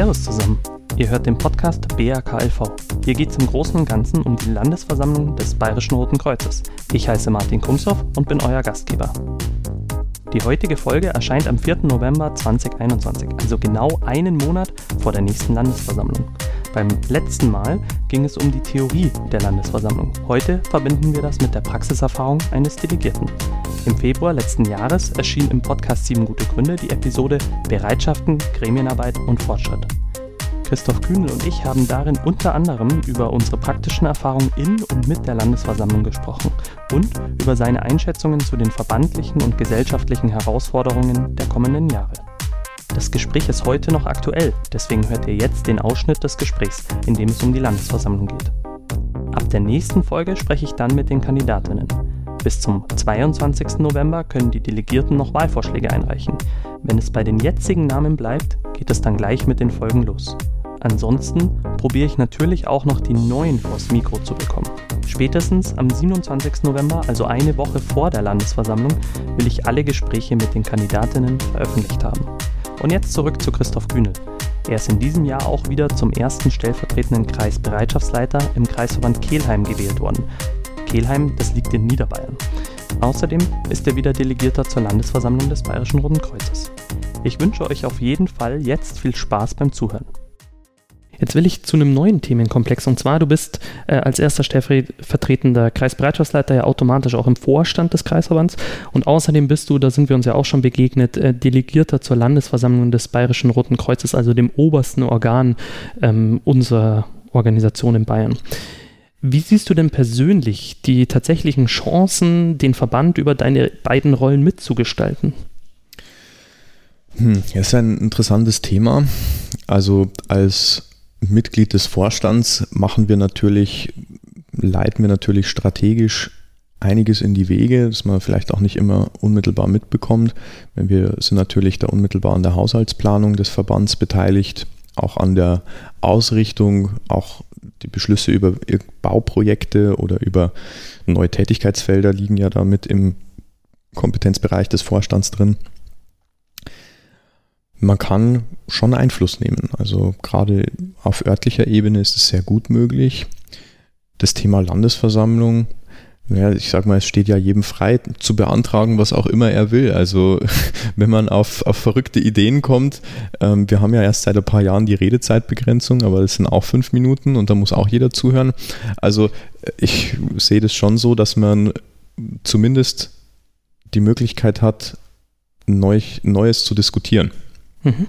Servus zusammen. Ihr hört den Podcast BRKLV. Hier geht es im Großen und Ganzen um die Landesversammlung des Bayerischen Roten Kreuzes. Ich heiße Martin Kumshoff und bin euer Gastgeber. Die heutige Folge erscheint am 4. November 2021, also genau einen Monat vor der nächsten Landesversammlung. Beim letzten Mal ging es um die Theorie der Landesversammlung. Heute verbinden wir das mit der Praxiserfahrung eines Delegierten. Im Februar letzten Jahres erschien im Podcast 7 gute Gründe die Episode Bereitschaften, Gremienarbeit und Fortschritt. Christoph Kühnel und ich haben darin unter anderem über unsere praktischen Erfahrungen in und mit der Landesversammlung gesprochen und über seine Einschätzungen zu den verbandlichen und gesellschaftlichen Herausforderungen der kommenden Jahre. Das Gespräch ist heute noch aktuell, deswegen hört ihr jetzt den Ausschnitt des Gesprächs, in dem es um die Landesversammlung geht. Ab der nächsten Folge spreche ich dann mit den Kandidatinnen. Bis zum 22. November können die Delegierten noch Wahlvorschläge einreichen. Wenn es bei den jetzigen Namen bleibt, geht es dann gleich mit den Folgen los. Ansonsten probiere ich natürlich auch noch die neuen vors Mikro zu bekommen. Spätestens am 27. November, also eine Woche vor der Landesversammlung, will ich alle Gespräche mit den Kandidatinnen veröffentlicht haben. Und jetzt zurück zu Christoph Kühnel. Er ist in diesem Jahr auch wieder zum ersten stellvertretenden Kreisbereitschaftsleiter im Kreisverband Kelheim gewählt worden. Kelheim, das liegt in Niederbayern. Außerdem ist er wieder Delegierter zur Landesversammlung des Bayerischen Roten Kreuzes. Ich wünsche euch auf jeden Fall jetzt viel Spaß beim Zuhören. Jetzt will ich zu einem neuen Themenkomplex und zwar, du bist äh, als erster stellvertretender Kreisbereitschaftsleiter ja automatisch auch im Vorstand des Kreisverbands und außerdem bist du, da sind wir uns ja auch schon begegnet, äh, Delegierter zur Landesversammlung des Bayerischen Roten Kreuzes, also dem obersten Organ ähm, unserer Organisation in Bayern. Wie siehst du denn persönlich die tatsächlichen Chancen, den Verband über deine beiden Rollen mitzugestalten? Hm, das ist ein interessantes Thema. Also als Mitglied des Vorstands machen wir natürlich, leiten wir natürlich strategisch einiges in die Wege, das man vielleicht auch nicht immer unmittelbar mitbekommt. Wir sind natürlich da unmittelbar an der Haushaltsplanung des Verbands beteiligt, auch an der Ausrichtung, auch die Beschlüsse über Bauprojekte oder über neue Tätigkeitsfelder liegen ja damit im Kompetenzbereich des Vorstands drin man kann schon Einfluss nehmen. Also gerade auf örtlicher Ebene ist es sehr gut möglich. Das Thema Landesversammlung, ja, ich sag mal, es steht ja jedem frei zu beantragen, was auch immer er will. Also wenn man auf, auf verrückte Ideen kommt, ähm, wir haben ja erst seit ein paar Jahren die Redezeitbegrenzung, aber das sind auch fünf Minuten und da muss auch jeder zuhören. Also ich sehe das schon so, dass man zumindest die Möglichkeit hat, neu, Neues zu diskutieren. Mhm.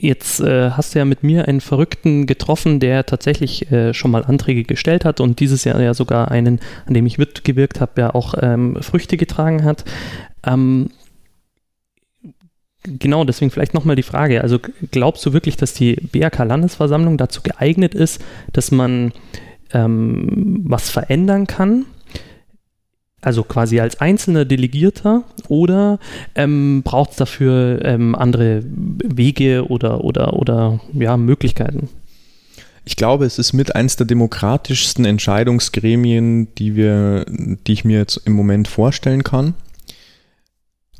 Jetzt äh, hast du ja mit mir einen Verrückten getroffen, der tatsächlich äh, schon mal Anträge gestellt hat und dieses Jahr ja sogar einen, an dem ich mitgewirkt habe, ja auch ähm, Früchte getragen hat. Ähm, genau, deswegen vielleicht nochmal die Frage. Also glaubst du wirklich, dass die BRK-Landesversammlung dazu geeignet ist, dass man ähm, was verändern kann? Also quasi als einzelner Delegierter oder ähm, braucht es dafür ähm, andere Wege oder, oder, oder ja, Möglichkeiten? Ich glaube, es ist mit eins der demokratischsten Entscheidungsgremien, die wir, die ich mir jetzt im Moment vorstellen kann.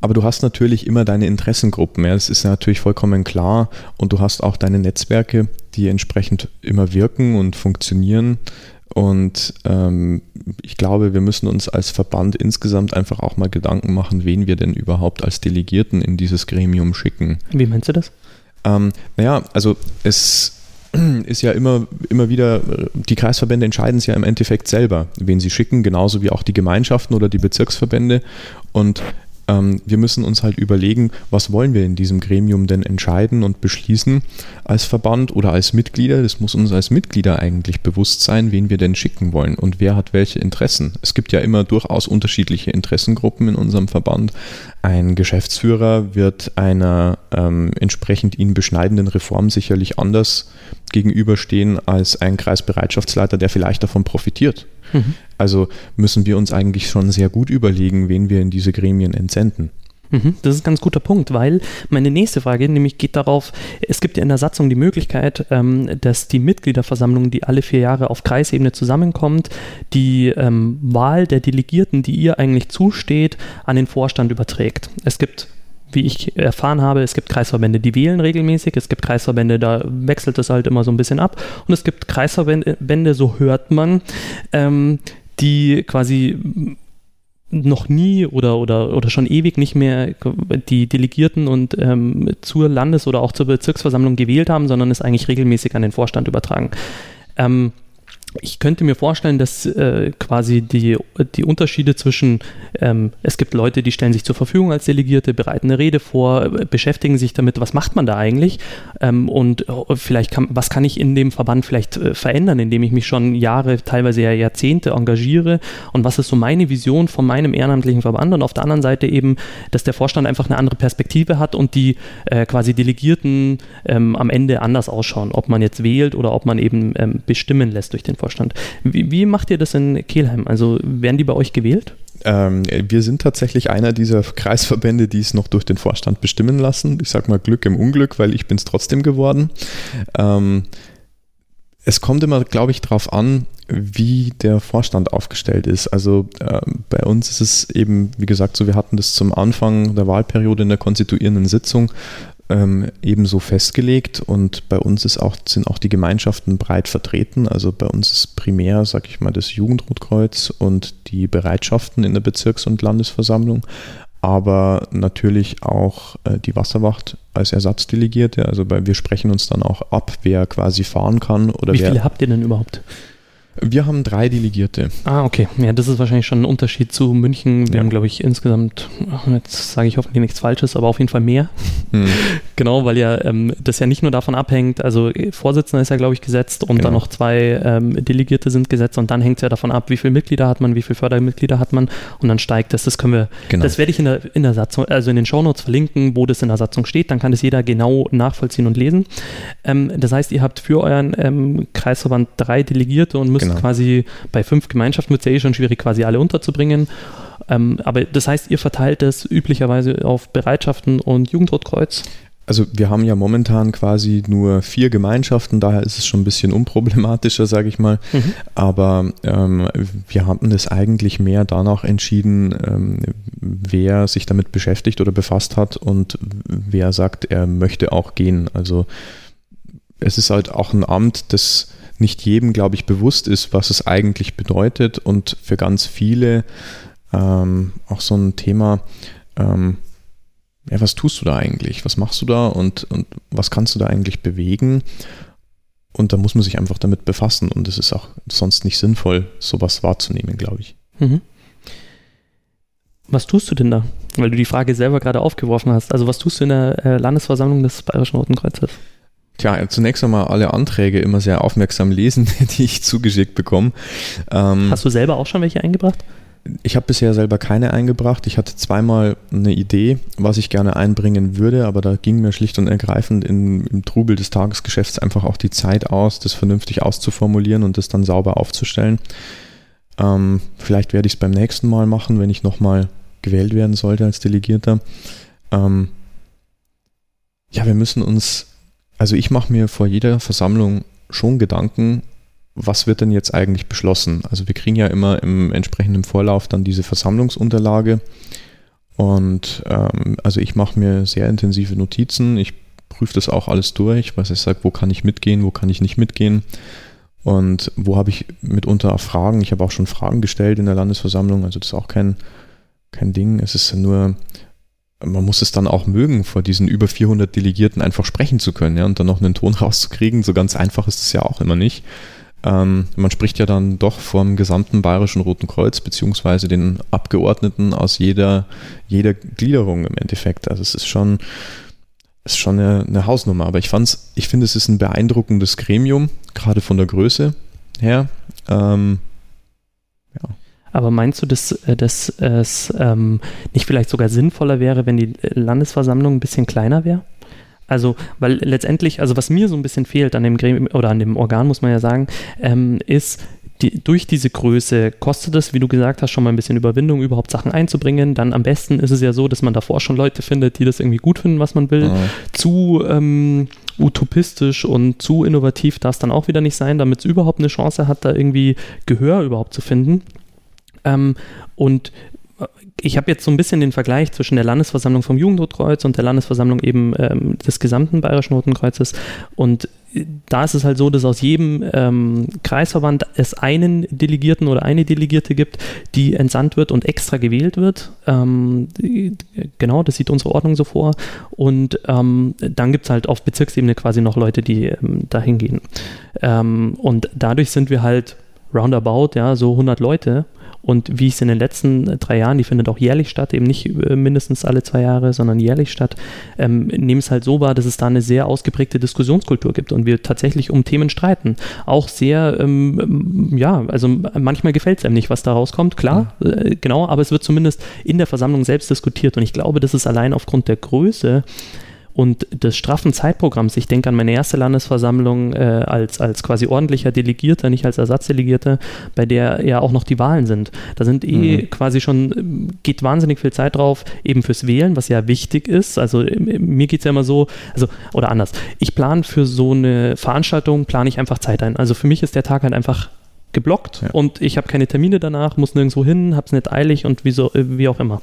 Aber du hast natürlich immer deine Interessengruppen, ja, das ist natürlich vollkommen klar. Und du hast auch deine Netzwerke, die entsprechend immer wirken und funktionieren. Und ähm, ich glaube, wir müssen uns als Verband insgesamt einfach auch mal Gedanken machen, wen wir denn überhaupt als Delegierten in dieses Gremium schicken. Wie meinst du das? Ähm, naja, also es ist ja immer, immer wieder, die Kreisverbände entscheiden es ja im Endeffekt selber, wen sie schicken, genauso wie auch die Gemeinschaften oder die Bezirksverbände. Und ähm, wir müssen uns halt überlegen, was wollen wir in diesem Gremium denn entscheiden und beschließen als Verband oder als Mitglieder. Das muss uns als Mitglieder eigentlich bewusst sein, wen wir denn schicken wollen und wer hat welche Interessen. Es gibt ja immer durchaus unterschiedliche Interessengruppen in unserem Verband. Ein Geschäftsführer wird einer ähm, entsprechend ihn beschneidenden Reform sicherlich anders gegenüberstehen als ein Kreisbereitschaftsleiter, der vielleicht davon profitiert. Mhm. Also müssen wir uns eigentlich schon sehr gut überlegen, wen wir in diese Gremien entsenden. Mhm, das ist ein ganz guter Punkt, weil meine nächste Frage nämlich geht darauf, es gibt ja in der Satzung die Möglichkeit, ähm, dass die Mitgliederversammlung, die alle vier Jahre auf Kreisebene zusammenkommt, die ähm, Wahl der Delegierten, die ihr eigentlich zusteht, an den Vorstand überträgt. Es gibt wie ich erfahren habe, es gibt Kreisverbände, die wählen regelmäßig, es gibt Kreisverbände, da wechselt es halt immer so ein bisschen ab und es gibt Kreisverbände, so hört man, ähm, die quasi noch nie oder, oder, oder schon ewig nicht mehr die Delegierten und ähm, zur Landes- oder auch zur Bezirksversammlung gewählt haben, sondern es eigentlich regelmäßig an den Vorstand übertragen. Ähm, ich könnte mir vorstellen, dass äh, quasi die, die Unterschiede zwischen, ähm, es gibt Leute, die stellen sich zur Verfügung als Delegierte, bereiten eine Rede vor, beschäftigen sich damit, was macht man da eigentlich? Ähm, und äh, vielleicht kann, was kann ich in dem Verband vielleicht äh, verändern, indem ich mich schon Jahre, teilweise ja Jahrzehnte engagiere? Und was ist so meine Vision von meinem ehrenamtlichen Verband? Und auf der anderen Seite eben, dass der Vorstand einfach eine andere Perspektive hat und die äh, quasi Delegierten ähm, am Ende anders ausschauen, ob man jetzt wählt oder ob man eben ähm, bestimmen lässt durch den Vorstand. Wie, wie, macht ihr das in Kelheim? Also werden die bei euch gewählt? Ähm, wir sind tatsächlich einer dieser Kreisverbände, die es noch durch den Vorstand bestimmen lassen. Ich sage mal Glück im Unglück, weil ich bin es trotzdem geworden. Ähm, es kommt immer, glaube ich, darauf an, wie der Vorstand aufgestellt ist. Also äh, bei uns ist es eben, wie gesagt, so, wir hatten das zum Anfang der Wahlperiode in der konstituierenden Sitzung ähm, ebenso festgelegt und bei uns ist auch, sind auch die Gemeinschaften breit vertreten. Also bei uns ist primär, sag ich mal, das Jugendrotkreuz und die Bereitschaften in der Bezirks- und Landesversammlung, aber natürlich auch äh, die Wasserwacht als Ersatzdelegierte. Also bei, wir sprechen uns dann auch ab, wer quasi fahren kann oder Wie wer. Wie viele habt ihr denn überhaupt? Wir haben drei Delegierte. Ah, okay. Ja, das ist wahrscheinlich schon ein Unterschied zu München. Wir ja. haben, glaube ich, insgesamt, jetzt sage ich hoffentlich nichts Falsches, aber auf jeden Fall mehr. Hm. Genau, weil ja ähm, das ja nicht nur davon abhängt, also äh, Vorsitzender ist ja, glaube ich, gesetzt und genau. dann noch zwei ähm, Delegierte sind gesetzt und dann hängt es ja davon ab, wie viele Mitglieder hat man, wie viele Fördermitglieder hat man und dann steigt das. Das können wir, genau. das werde ich in der, in der Satzung, also in den Shownotes verlinken, wo das in der Satzung steht, dann kann das jeder genau nachvollziehen und lesen. Ähm, das heißt, ihr habt für euren ähm, Kreisverband drei Delegierte und müsst genau. quasi bei fünf Gemeinschaften wird es ja eh schon schwierig, quasi alle unterzubringen. Ähm, aber das heißt, ihr verteilt das üblicherweise auf Bereitschaften und Jugendrotkreuz? Also wir haben ja momentan quasi nur vier Gemeinschaften, daher ist es schon ein bisschen unproblematischer, sage ich mal. Mhm. Aber ähm, wir hatten das eigentlich mehr danach entschieden, ähm, wer sich damit beschäftigt oder befasst hat und wer sagt, er möchte auch gehen. Also es ist halt auch ein Amt, das nicht jedem, glaube ich, bewusst ist, was es eigentlich bedeutet und für ganz viele ähm, auch so ein Thema, ähm, ja, was tust du da eigentlich? Was machst du da und, und was kannst du da eigentlich bewegen? Und da muss man sich einfach damit befassen und es ist auch sonst nicht sinnvoll, sowas wahrzunehmen, glaube ich. Mhm. Was tust du denn da? Weil du die Frage selber gerade aufgeworfen hast. Also was tust du in der äh, Landesversammlung des Bayerischen Roten Kreuzes? Tja, zunächst einmal alle Anträge immer sehr aufmerksam lesen, die ich zugeschickt bekomme. Ähm, Hast du selber auch schon welche eingebracht? Ich habe bisher selber keine eingebracht. Ich hatte zweimal eine Idee, was ich gerne einbringen würde, aber da ging mir schlicht und ergreifend in, im Trubel des Tagesgeschäfts einfach auch die Zeit aus, das vernünftig auszuformulieren und das dann sauber aufzustellen. Ähm, vielleicht werde ich es beim nächsten Mal machen, wenn ich nochmal gewählt werden sollte als Delegierter. Ähm, ja, wir müssen uns also ich mache mir vor jeder Versammlung schon Gedanken, was wird denn jetzt eigentlich beschlossen? Also wir kriegen ja immer im entsprechenden Vorlauf dann diese Versammlungsunterlage und ähm, also ich mache mir sehr intensive Notizen. Ich prüfe das auch alles durch, was ich sage, wo kann ich mitgehen, wo kann ich nicht mitgehen und wo habe ich mitunter Fragen. Ich habe auch schon Fragen gestellt in der Landesversammlung, also das ist auch kein, kein Ding. Es ist nur man muss es dann auch mögen, vor diesen über 400 Delegierten einfach sprechen zu können ja, und dann noch einen Ton rauszukriegen. So ganz einfach ist es ja auch immer nicht. Ähm, man spricht ja dann doch vom gesamten Bayerischen Roten Kreuz, beziehungsweise den Abgeordneten aus jeder, jeder Gliederung im Endeffekt. Also es ist schon, ist schon eine, eine Hausnummer. Aber ich, ich finde, es ist ein beeindruckendes Gremium, gerade von der Größe her. Ähm, ja. Aber meinst du, dass, äh, dass es ähm, nicht vielleicht sogar sinnvoller wäre, wenn die Landesversammlung ein bisschen kleiner wäre? Also, weil letztendlich, also was mir so ein bisschen fehlt an dem Gremium oder an dem Organ, muss man ja sagen, ähm, ist, die, durch diese Größe kostet es, wie du gesagt hast, schon mal ein bisschen Überwindung, überhaupt Sachen einzubringen. Dann am besten ist es ja so, dass man davor schon Leute findet, die das irgendwie gut finden, was man will. Mhm. Zu ähm, utopistisch und zu innovativ darf es dann auch wieder nicht sein, damit es überhaupt eine Chance hat, da irgendwie Gehör überhaupt zu finden. Ähm, und ich habe jetzt so ein bisschen den Vergleich zwischen der Landesversammlung vom Jugendrotkreuz und der Landesversammlung eben ähm, des gesamten Bayerischen Roten Kreuzes. Und da ist es halt so, dass aus jedem ähm, Kreisverband es einen Delegierten oder eine Delegierte gibt, die entsandt wird und extra gewählt wird. Ähm, genau, das sieht unsere Ordnung so vor. Und ähm, dann gibt es halt auf Bezirksebene quasi noch Leute, die ähm, dahin gehen. Ähm, und dadurch sind wir halt roundabout, ja, so 100 Leute und wie ich es in den letzten äh, drei Jahren, die findet auch jährlich statt, eben nicht äh, mindestens alle zwei Jahre, sondern jährlich statt, ähm, nehme es halt so wahr, dass es da eine sehr ausgeprägte Diskussionskultur gibt und wir tatsächlich um Themen streiten. Auch sehr, ähm, ja, also manchmal gefällt es einem nicht, was da rauskommt, klar, äh, genau, aber es wird zumindest in der Versammlung selbst diskutiert und ich glaube, das ist allein aufgrund der Größe und des straffen Zeitprogramms. Ich denke an meine erste Landesversammlung äh, als, als quasi ordentlicher Delegierter, nicht als Ersatzdelegierter, bei der ja auch noch die Wahlen sind. Da sind eh mhm. quasi schon, ähm, geht wahnsinnig viel Zeit drauf, eben fürs Wählen, was ja wichtig ist. Also mir geht es ja immer so, also, oder anders. Ich plane für so eine Veranstaltung, plane ich einfach Zeit ein. Also für mich ist der Tag halt einfach geblockt ja. und ich habe keine Termine danach, muss nirgendwo hin, habe es nicht eilig und wie, so, äh, wie auch immer.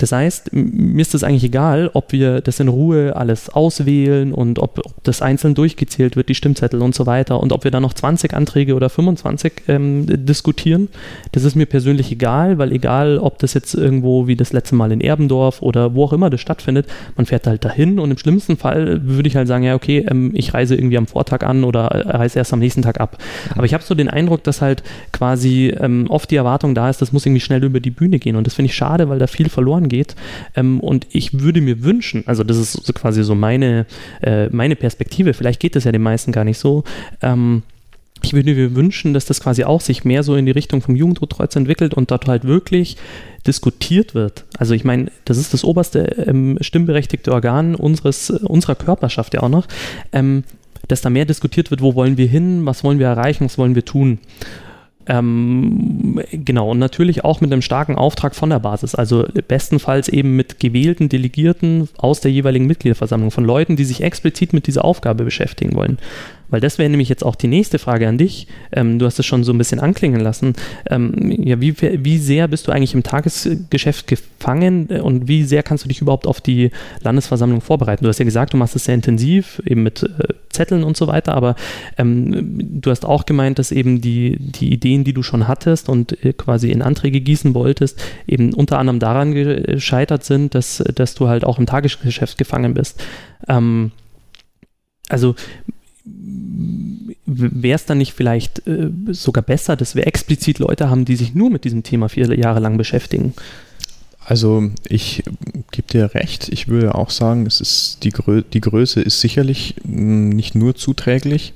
Das heißt, mir ist es eigentlich egal, ob wir das in Ruhe alles auswählen und ob, ob, das einzeln durchgezählt wird, die Stimmzettel und so weiter und ob wir dann noch 20 Anträge oder 25 ähm, diskutieren. Das ist mir persönlich egal, weil egal, ob das jetzt irgendwo wie das letzte Mal in Erbendorf oder wo auch immer das stattfindet, man fährt halt dahin und im schlimmsten Fall würde ich halt sagen, ja, okay, ähm, ich reise irgendwie am Vortag an oder reise erst am nächsten Tag ab. Aber ich habe so den Eindruck, dass halt quasi ähm, oft die Erwartung da ist, das muss irgendwie schnell über die Bühne gehen und das finde ich schade, weil da viel verloren geht. Ähm, und ich würde mir wünschen, also das ist so quasi so meine, äh, meine Perspektive, vielleicht geht das ja den meisten gar nicht so, ähm, ich würde mir wünschen, dass das quasi auch sich mehr so in die Richtung vom Jugendrotkreuz entwickelt und dort halt wirklich diskutiert wird. Also ich meine, das ist das oberste ähm, stimmberechtigte Organ unseres, unserer Körperschaft ja auch noch, ähm, dass da mehr diskutiert wird, wo wollen wir hin, was wollen wir erreichen, was wollen wir tun. Ähm, genau, und natürlich auch mit einem starken Auftrag von der Basis, also bestenfalls eben mit gewählten Delegierten aus der jeweiligen Mitgliederversammlung, von Leuten, die sich explizit mit dieser Aufgabe beschäftigen wollen. Weil das wäre nämlich jetzt auch die nächste Frage an dich. Ähm, du hast es schon so ein bisschen anklingen lassen. Ähm, ja, wie, wie sehr bist du eigentlich im Tagesgeschäft gefangen und wie sehr kannst du dich überhaupt auf die Landesversammlung vorbereiten? Du hast ja gesagt, du machst es sehr intensiv, eben mit äh, Zetteln und so weiter, aber ähm, du hast auch gemeint, dass eben die, die Ideen, die du schon hattest und äh, quasi in Anträge gießen wolltest, eben unter anderem daran gescheitert sind, dass, dass du halt auch im Tagesgeschäft gefangen bist. Ähm, also wäre es dann nicht vielleicht äh, sogar besser, dass wir explizit Leute haben, die sich nur mit diesem Thema vier Jahre lang beschäftigen? Also ich gebe dir recht, ich würde auch sagen, es ist die, Grö die Größe ist sicherlich nicht nur zuträglich.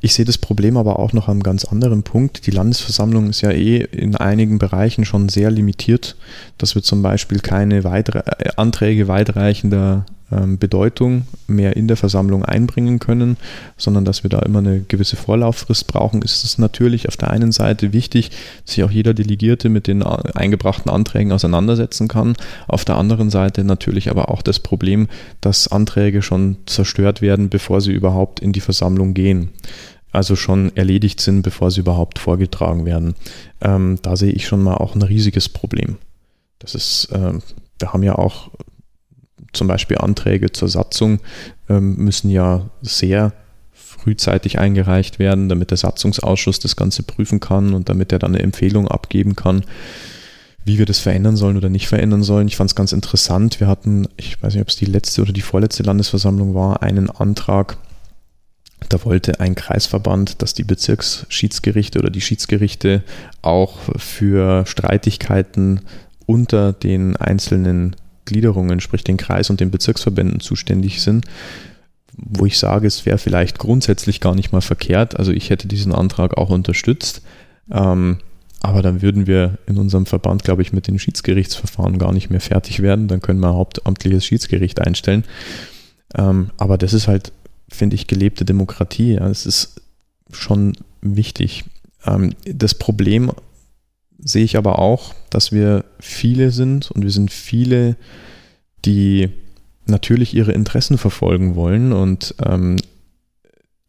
Ich sehe das Problem aber auch noch einem ganz anderen Punkt. Die Landesversammlung ist ja eh in einigen Bereichen schon sehr limitiert, dass wir zum Beispiel keine weitere, äh, Anträge weitreichender Bedeutung mehr in der Versammlung einbringen können, sondern dass wir da immer eine gewisse Vorlauffrist brauchen, ist es natürlich auf der einen Seite wichtig, dass sich auch jeder Delegierte mit den eingebrachten Anträgen auseinandersetzen kann. Auf der anderen Seite natürlich aber auch das Problem, dass Anträge schon zerstört werden, bevor sie überhaupt in die Versammlung gehen also schon erledigt sind, bevor sie überhaupt vorgetragen werden. Ähm, da sehe ich schon mal auch ein riesiges Problem. Das ist, äh, wir haben ja auch zum Beispiel Anträge zur Satzung ähm, müssen ja sehr frühzeitig eingereicht werden, damit der Satzungsausschuss das Ganze prüfen kann und damit er dann eine Empfehlung abgeben kann, wie wir das verändern sollen oder nicht verändern sollen. Ich fand es ganz interessant. Wir hatten, ich weiß nicht, ob es die letzte oder die vorletzte Landesversammlung war, einen Antrag, da wollte ein Kreisverband, dass die Bezirksschiedsgerichte oder die Schiedsgerichte auch für Streitigkeiten unter den einzelnen Gliederungen, sprich den Kreis- und den Bezirksverbänden zuständig sind, wo ich sage, es wäre vielleicht grundsätzlich gar nicht mal verkehrt. Also ich hätte diesen Antrag auch unterstützt. Ähm, aber dann würden wir in unserem Verband, glaube ich, mit den Schiedsgerichtsverfahren gar nicht mehr fertig werden. Dann können wir ein hauptamtliches Schiedsgericht einstellen. Ähm, aber das ist halt, finde ich, gelebte Demokratie. Es ist schon wichtig. Ähm, das Problem sehe ich aber auch, dass wir viele sind und wir sind viele, die natürlich ihre Interessen verfolgen wollen und ähm,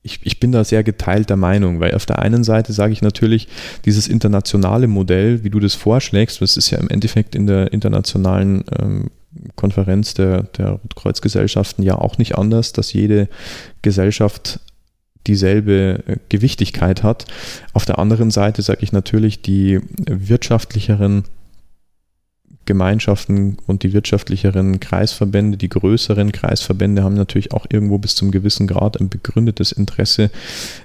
ich, ich bin da sehr geteilter Meinung, weil auf der einen Seite sage ich natürlich, dieses internationale Modell, wie du das vorschlägst, das ist ja im Endeffekt in der internationalen ähm, Konferenz der, der Rotkreuzgesellschaften ja auch nicht anders, dass jede Gesellschaft dieselbe äh, Gewichtigkeit hat. Auf der anderen Seite sage ich natürlich, die wirtschaftlicheren Gemeinschaften und die wirtschaftlicheren Kreisverbände, die größeren Kreisverbände haben natürlich auch irgendwo bis zum gewissen Grad ein begründetes Interesse,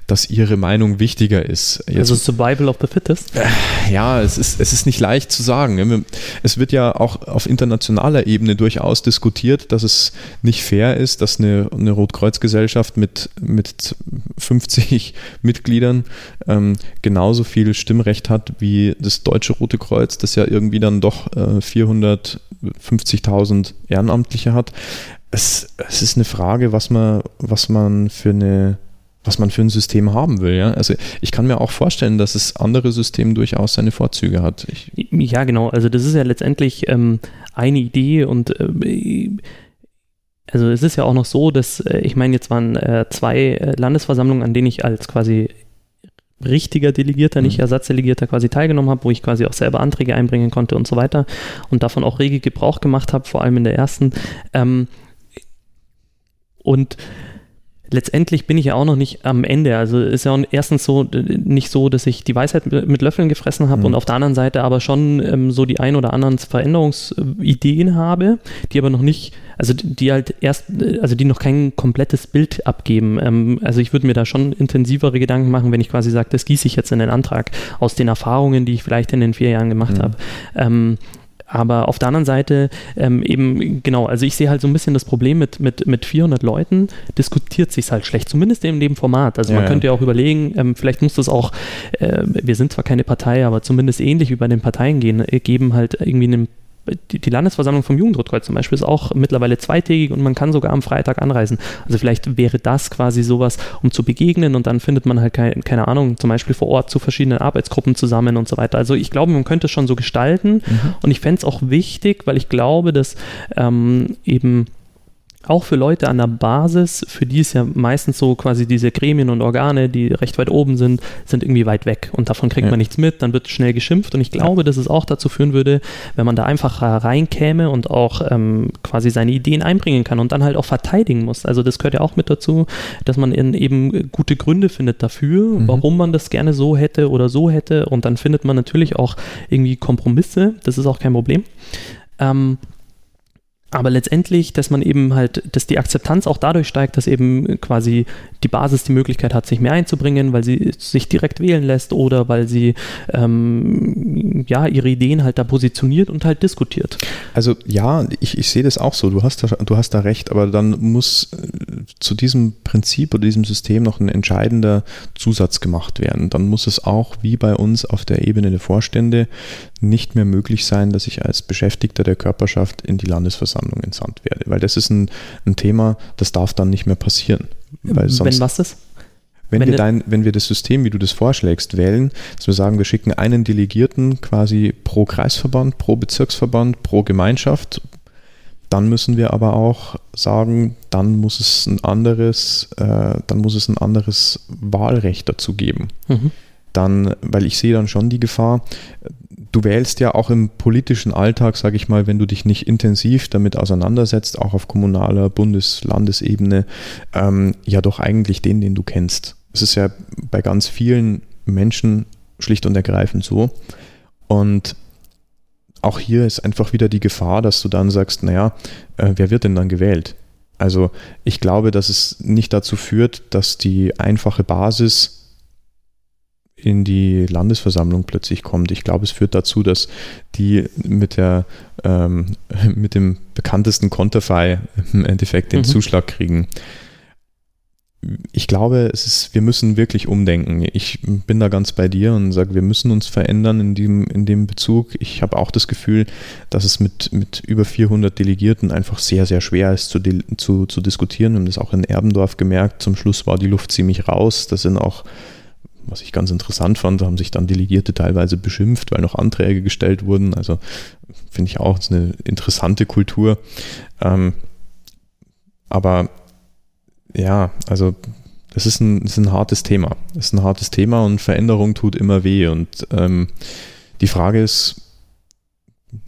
dass ihre Meinung wichtiger ist. Jetzt, also Survival of the Fittest? Äh, ja, es ist, es ist nicht leicht zu sagen. Es wird ja auch auf internationaler Ebene durchaus diskutiert, dass es nicht fair ist, dass eine, eine Rotkreuzgesellschaft mit, mit 50 Mitgliedern ähm, genauso viel Stimmrecht hat wie das Deutsche Rote Kreuz, das ja irgendwie dann doch äh, 450.000 Ehrenamtliche hat. Es, es ist eine Frage, was man, was man für eine was man für ein System haben will. Ja? Also ich kann mir auch vorstellen, dass das andere System durchaus seine Vorzüge hat. Ich ja, genau. Also das ist ja letztendlich ähm, eine Idee und äh, also es ist ja auch noch so, dass äh, ich meine, jetzt waren äh, zwei äh, Landesversammlungen, an denen ich als quasi richtiger Delegierter, mhm. nicht Ersatzdelegierter quasi teilgenommen habe, wo ich quasi auch selber Anträge einbringen konnte und so weiter und davon auch rege Gebrauch gemacht habe, vor allem in der ersten. Ähm, und letztendlich bin ich ja auch noch nicht am Ende. Also ist ja erstens so nicht so, dass ich die Weisheit mit Löffeln gefressen habe mhm. und auf der anderen Seite aber schon ähm, so die ein oder anderen Veränderungsideen habe, die aber noch nicht, also die halt erst, also die noch kein komplettes Bild abgeben. Ähm, also ich würde mir da schon intensivere Gedanken machen, wenn ich quasi sage, das gieße ich jetzt in den Antrag aus den Erfahrungen, die ich vielleicht in den vier Jahren gemacht mhm. habe. Ähm, aber auf der anderen Seite ähm, eben, genau, also ich sehe halt so ein bisschen das Problem mit, mit, mit 400 Leuten, diskutiert sich halt schlecht, zumindest in dem Format. Also ja, man könnte ja auch überlegen, ähm, vielleicht muss das auch, äh, wir sind zwar keine Partei, aber zumindest ähnlich wie bei den Parteien gehen, äh, geben halt irgendwie einen die, die Landesversammlung vom Jugendrotkreuz zum Beispiel ist auch mittlerweile zweitägig und man kann sogar am Freitag anreisen. Also vielleicht wäre das quasi sowas, um zu begegnen und dann findet man halt kein, keine Ahnung, zum Beispiel vor Ort zu verschiedenen Arbeitsgruppen zusammen und so weiter. Also ich glaube, man könnte es schon so gestalten mhm. und ich fände es auch wichtig, weil ich glaube, dass ähm, eben auch für Leute an der Basis, für die ist ja meistens so quasi diese Gremien und Organe, die recht weit oben sind, sind irgendwie weit weg und davon kriegt ja. man nichts mit, dann wird schnell geschimpft und ich glaube, dass es auch dazu führen würde, wenn man da einfach reinkäme und auch ähm, quasi seine Ideen einbringen kann und dann halt auch verteidigen muss. Also das gehört ja auch mit dazu, dass man eben gute Gründe findet dafür, mhm. warum man das gerne so hätte oder so hätte und dann findet man natürlich auch irgendwie Kompromisse, das ist auch kein Problem. Ähm, aber letztendlich, dass man eben halt, dass die Akzeptanz auch dadurch steigt, dass eben quasi die Basis die Möglichkeit hat, sich mehr einzubringen, weil sie sich direkt wählen lässt oder weil sie ähm, ja ihre Ideen halt da positioniert und halt diskutiert. Also ja, ich, ich sehe das auch so. Du hast da, du hast da recht, aber dann muss äh, zu diesem Prinzip oder diesem System noch ein entscheidender Zusatz gemacht werden. Dann muss es auch wie bei uns auf der Ebene der Vorstände nicht mehr möglich sein, dass ich als Beschäftigter der Körperschaft in die Landesversammlung entsandt werde. Weil das ist ein, ein Thema, das darf dann nicht mehr passieren. Weil sonst, Wenn was ist? Wenn, wenn, wir dein, wenn wir das System, wie du das vorschlägst, wählen, dass wir sagen, wir schicken einen Delegierten quasi pro Kreisverband, pro Bezirksverband, pro Gemeinschaft, dann müssen wir aber auch sagen, dann muss es ein anderes, äh, dann muss es ein anderes Wahlrecht dazu geben. Mhm. Dann, weil ich sehe dann schon die Gefahr, du wählst ja auch im politischen Alltag, sage ich mal, wenn du dich nicht intensiv damit auseinandersetzt, auch auf kommunaler, Bundes-, Landesebene, ähm, ja doch eigentlich den, den du kennst. Es ist ja bei ganz vielen Menschen schlicht und ergreifend so. Und auch hier ist einfach wieder die Gefahr, dass du dann sagst, naja, äh, wer wird denn dann gewählt? Also ich glaube, dass es nicht dazu führt, dass die einfache Basis in die Landesversammlung plötzlich kommt. Ich glaube, es führt dazu, dass die mit, der, ähm, mit dem bekanntesten Konterfei im Endeffekt den mhm. Zuschlag kriegen. Ich glaube, es ist, wir müssen wirklich umdenken. Ich bin da ganz bei dir und sage, wir müssen uns verändern in dem, in dem Bezug. Ich habe auch das Gefühl, dass es mit, mit über 400 Delegierten einfach sehr, sehr schwer ist zu, zu, zu diskutieren. Wir haben das auch in Erbendorf gemerkt. Zum Schluss war die Luft ziemlich raus. Da sind auch was ich ganz interessant fand, haben sich dann Delegierte teilweise beschimpft, weil noch Anträge gestellt wurden. Also finde ich auch eine interessante Kultur. Ähm, aber ja, also das ist ein, das ist ein hartes Thema. Das ist ein hartes Thema und Veränderung tut immer weh. Und ähm, die Frage ist,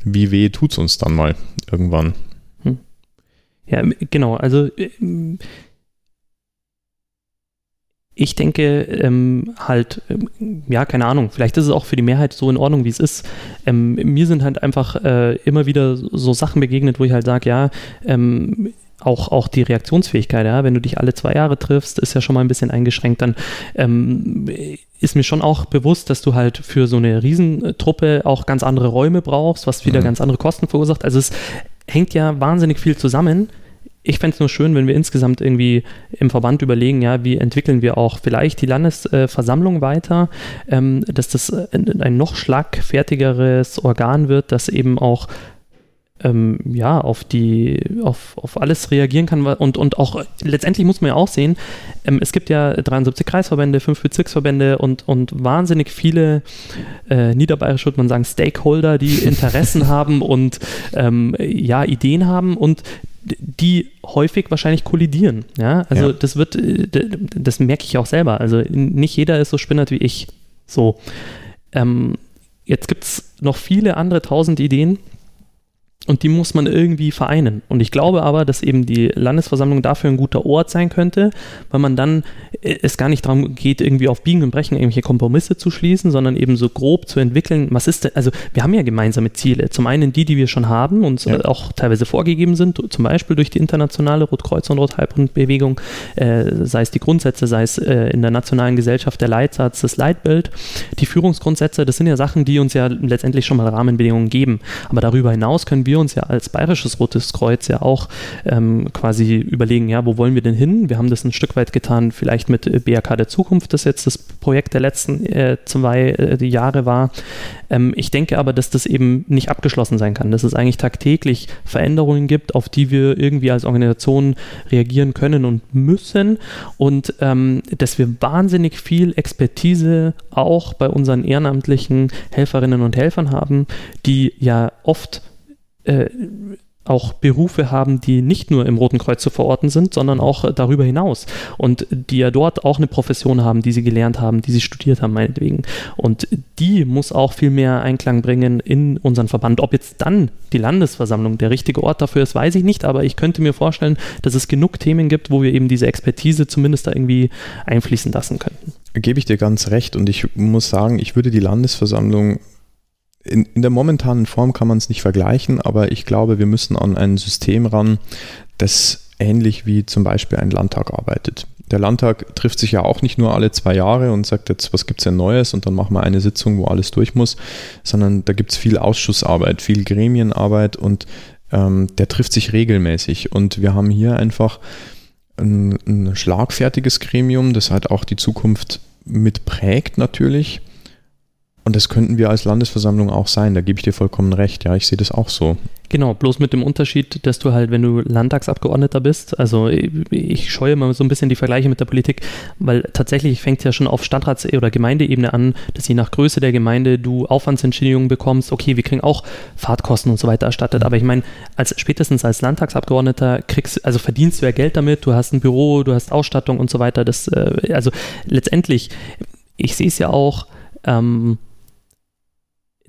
wie weh tut es uns dann mal irgendwann? Hm. Ja, genau. Also äh, ich denke ähm, halt, ähm, ja, keine Ahnung, vielleicht ist es auch für die Mehrheit so in Ordnung, wie es ist. Ähm, mir sind halt einfach äh, immer wieder so Sachen begegnet, wo ich halt sage, ja, ähm, auch, auch die Reaktionsfähigkeit, ja, wenn du dich alle zwei Jahre triffst, ist ja schon mal ein bisschen eingeschränkt, dann ähm, ist mir schon auch bewusst, dass du halt für so eine Riesentruppe auch ganz andere Räume brauchst, was wieder mhm. ganz andere Kosten verursacht. Also es hängt ja wahnsinnig viel zusammen. Ich fände es nur schön, wenn wir insgesamt irgendwie im Verband überlegen, ja, wie entwickeln wir auch vielleicht die Landesversammlung weiter, ähm, dass das ein noch schlagfertigeres Organ wird, das eben auch ähm, ja, auf die, auf, auf alles reagieren kann und, und auch letztendlich muss man ja auch sehen, ähm, es gibt ja 73 Kreisverbände, fünf Bezirksverbände und, und wahnsinnig viele äh, niederbayerisch würde man sagen Stakeholder, die Interessen haben und ähm, ja, Ideen haben und die häufig wahrscheinlich kollidieren. Ja, also ja. das wird, äh, das merke ich auch selber. Also nicht jeder ist so spinnert wie ich. So. Ähm, jetzt gibt es noch viele andere tausend Ideen, und die muss man irgendwie vereinen. Und ich glaube aber, dass eben die Landesversammlung dafür ein guter Ort sein könnte, weil man dann äh, es gar nicht darum geht, irgendwie auf Biegen und Brechen irgendwelche Kompromisse zu schließen, sondern eben so grob zu entwickeln, was ist denn, also wir haben ja gemeinsame Ziele. Zum einen die, die wir schon haben und ja. auch teilweise vorgegeben sind, zum Beispiel durch die internationale Rotkreuz- und Rothalbrundbewegung, äh, sei es die Grundsätze, sei es äh, in der nationalen Gesellschaft der Leitsatz, das Leitbild. Die Führungsgrundsätze, das sind ja Sachen, die uns ja letztendlich schon mal Rahmenbedingungen geben. Aber darüber hinaus können wir wir uns ja als Bayerisches Rotes Kreuz ja auch ähm, quasi überlegen, ja, wo wollen wir denn hin? Wir haben das ein Stück weit getan, vielleicht mit äh, BRK der Zukunft, das jetzt das Projekt der letzten äh, zwei äh, Jahre war. Ähm, ich denke aber, dass das eben nicht abgeschlossen sein kann, dass es eigentlich tagtäglich Veränderungen gibt, auf die wir irgendwie als Organisation reagieren können und müssen und ähm, dass wir wahnsinnig viel Expertise auch bei unseren ehrenamtlichen Helferinnen und Helfern haben, die ja oft äh, auch Berufe haben, die nicht nur im Roten Kreuz zu verorten sind, sondern auch äh, darüber hinaus und die ja dort auch eine Profession haben, die sie gelernt haben, die sie studiert haben, meinetwegen. Und die muss auch viel mehr Einklang bringen in unseren Verband. Ob jetzt dann die Landesversammlung der richtige Ort dafür ist, weiß ich nicht, aber ich könnte mir vorstellen, dass es genug Themen gibt, wo wir eben diese Expertise zumindest da irgendwie einfließen lassen könnten. Gebe ich dir ganz recht und ich muss sagen, ich würde die Landesversammlung in, in der momentanen Form kann man es nicht vergleichen, aber ich glaube, wir müssen an ein System ran, das ähnlich wie zum Beispiel ein Landtag arbeitet. Der Landtag trifft sich ja auch nicht nur alle zwei Jahre und sagt jetzt, was gibt es denn Neues und dann machen wir eine Sitzung, wo alles durch muss, sondern da gibt es viel Ausschussarbeit, viel Gremienarbeit und ähm, der trifft sich regelmäßig. Und wir haben hier einfach ein, ein schlagfertiges Gremium, das halt auch die Zukunft mitprägt natürlich und das könnten wir als Landesversammlung auch sein, da gebe ich dir vollkommen recht. Ja, ich sehe das auch so. Genau, bloß mit dem Unterschied, dass du halt, wenn du Landtagsabgeordneter bist, also ich scheue mal so ein bisschen die Vergleiche mit der Politik, weil tatsächlich fängt ja schon auf Stadtrats- oder Gemeindeebene an, dass je nach Größe der Gemeinde du Aufwandsentschädigungen bekommst. Okay, wir kriegen auch Fahrtkosten und so weiter erstattet, aber ich meine, als spätestens als Landtagsabgeordneter kriegst, also verdienst du ja Geld damit, du hast ein Büro, du hast Ausstattung und so weiter. Das, äh, also letztendlich, ich sehe es ja auch, ähm,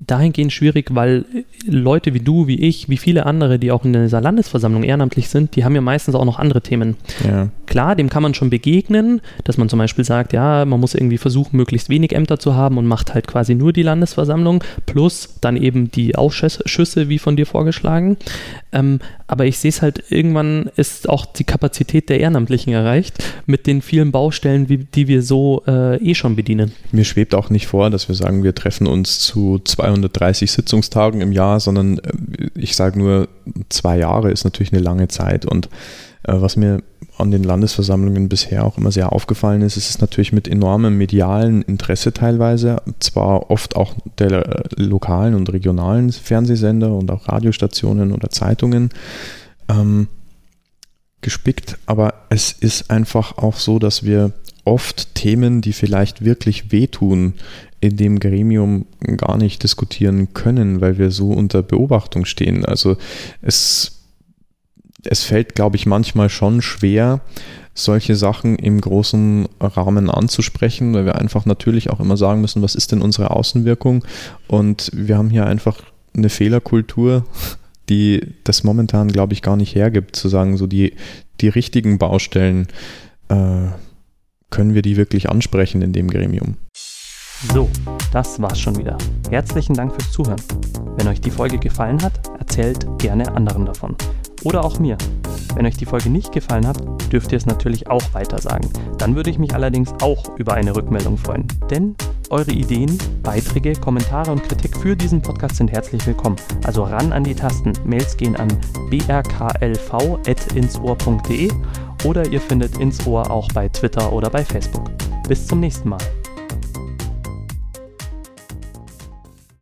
dahingehend schwierig, weil Leute wie du, wie ich, wie viele andere, die auch in dieser Landesversammlung ehrenamtlich sind, die haben ja meistens auch noch andere Themen. Ja. Klar, dem kann man schon begegnen, dass man zum Beispiel sagt, ja, man muss irgendwie versuchen, möglichst wenig Ämter zu haben und macht halt quasi nur die Landesversammlung plus dann eben die Ausschüsse, wie von dir vorgeschlagen. Ähm, aber ich sehe es halt, irgendwann ist auch die Kapazität der Ehrenamtlichen erreicht mit den vielen Baustellen, wie, die wir so äh, eh schon bedienen. Mir schwebt auch nicht vor, dass wir sagen, wir treffen uns zu 230 Sitzungstagen im Jahr, sondern äh, ich sage nur, zwei Jahre ist natürlich eine lange Zeit. Und äh, was mir an den Landesversammlungen bisher auch immer sehr aufgefallen ist, ist es natürlich mit enormem medialen Interesse teilweise, zwar oft auch der lokalen und regionalen Fernsehsender und auch Radiostationen oder Zeitungen ähm, gespickt, aber es ist einfach auch so, dass wir oft Themen, die vielleicht wirklich wehtun, in dem Gremium gar nicht diskutieren können, weil wir so unter Beobachtung stehen. Also es es fällt, glaube ich, manchmal schon schwer, solche Sachen im großen Rahmen anzusprechen, weil wir einfach natürlich auch immer sagen müssen, was ist denn unsere Außenwirkung? Und wir haben hier einfach eine Fehlerkultur, die das momentan, glaube ich, gar nicht hergibt, zu sagen, so die, die richtigen Baustellen, äh, können wir die wirklich ansprechen in dem Gremium? So, das war's schon wieder. Herzlichen Dank fürs Zuhören. Wenn euch die Folge gefallen hat, erzählt gerne anderen davon. Oder auch mir. Wenn euch die Folge nicht gefallen hat, dürft ihr es natürlich auch weitersagen. Dann würde ich mich allerdings auch über eine Rückmeldung freuen. Denn eure Ideen, Beiträge, Kommentare und Kritik für diesen Podcast sind herzlich willkommen. Also ran an die Tasten. Mails gehen an brklv.insohr.de oder ihr findet ins Ohr auch bei Twitter oder bei Facebook. Bis zum nächsten Mal.